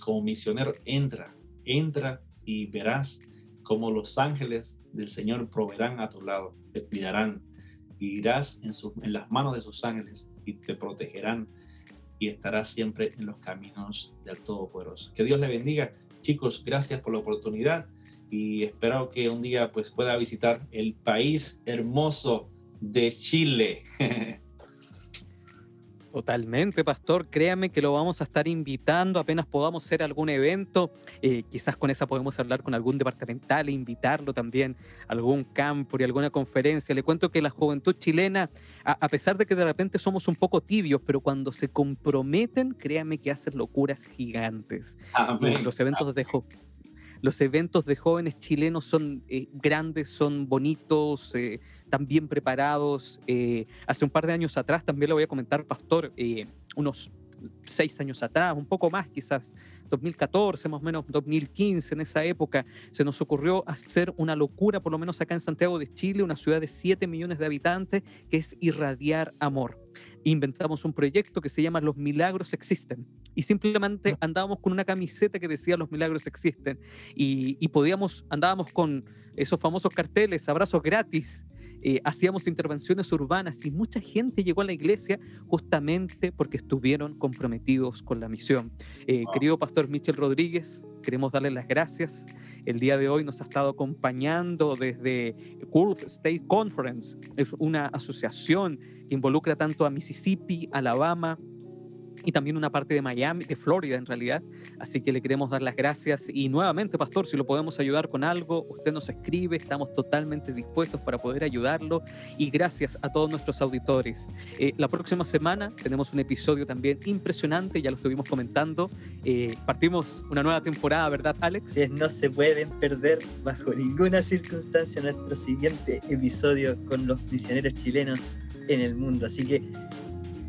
como misionero, entra, entra y verás cómo los ángeles del Señor proveerán a tu lado, te cuidarán, irás en, en las manos de sus ángeles y te protegerán y estarás siempre en los caminos del Todopoderoso. Que Dios le bendiga. Chicos, gracias por la oportunidad y espero que un día pues pueda visitar el país hermoso de Chile. Totalmente, pastor. Créame que lo vamos a estar invitando apenas podamos hacer algún evento. Eh, quizás con esa podemos hablar con algún departamental e invitarlo también a algún campo y alguna conferencia. Le cuento que la juventud chilena, a, pesar de que de repente somos un poco tibios, pero cuando se comprometen, créame que hacen locuras gigantes. los eventos de los eventos de jóvenes chilenos son eh, grandes, son bonitos, eh, están bien preparados. Eh, hace un par de años atrás, también le voy a comentar, Pastor, unos seis años atrás, un poco más quizás, 2014, más o menos 2015, en esa época, se nos ocurrió hacer una locura, por lo menos acá en Santiago de Chile, una ciudad de 7 millones de habitantes, que es irradiar amor. Inventamos un proyecto que se llama Los Milagros Existen y simplemente andábamos con una camiseta que decía los milagros existen y, podíamos, andábamos con esos famosos carteles, abrazos gratis, eh, hacíamos intervenciones urbanas y mucha gente llegó a la iglesia justamente porque estuvieron comprometidos con la misión. Eh, querido pastor Michel Rodríguez, queremos darle las gracias. El día de hoy nos ha estado acompañando desde Gulf State Conference, es una asociación que involucra tanto a Mississippi, Alabama, y también una parte de Miami, de Florida en realidad. Así que le queremos dar las gracias y nuevamente, pastor, si lo podemos ayudar con algo, usted nos escribe, estamos totalmente dispuestos para poder ayudarlo y gracias a todos nuestros auditores. Eh, la próxima semana tenemos un episodio también impresionante, ya lo estuvimos comentando. Eh, partimos una nueva temporada, ¿verdad, Alex? no se pueden perder bajo ninguna circunstancia nuestro siguiente episodio con los misioneros chilenos en el mundo. Así que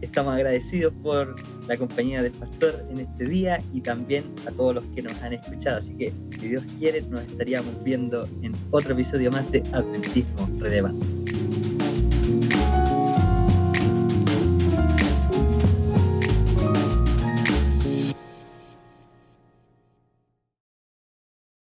Estamos agradecidos por la compañía del pastor en este día y también a todos los que nos han escuchado. Así que, si Dios quiere, nos estaríamos viendo en otro episodio más de Adventismo Relevante.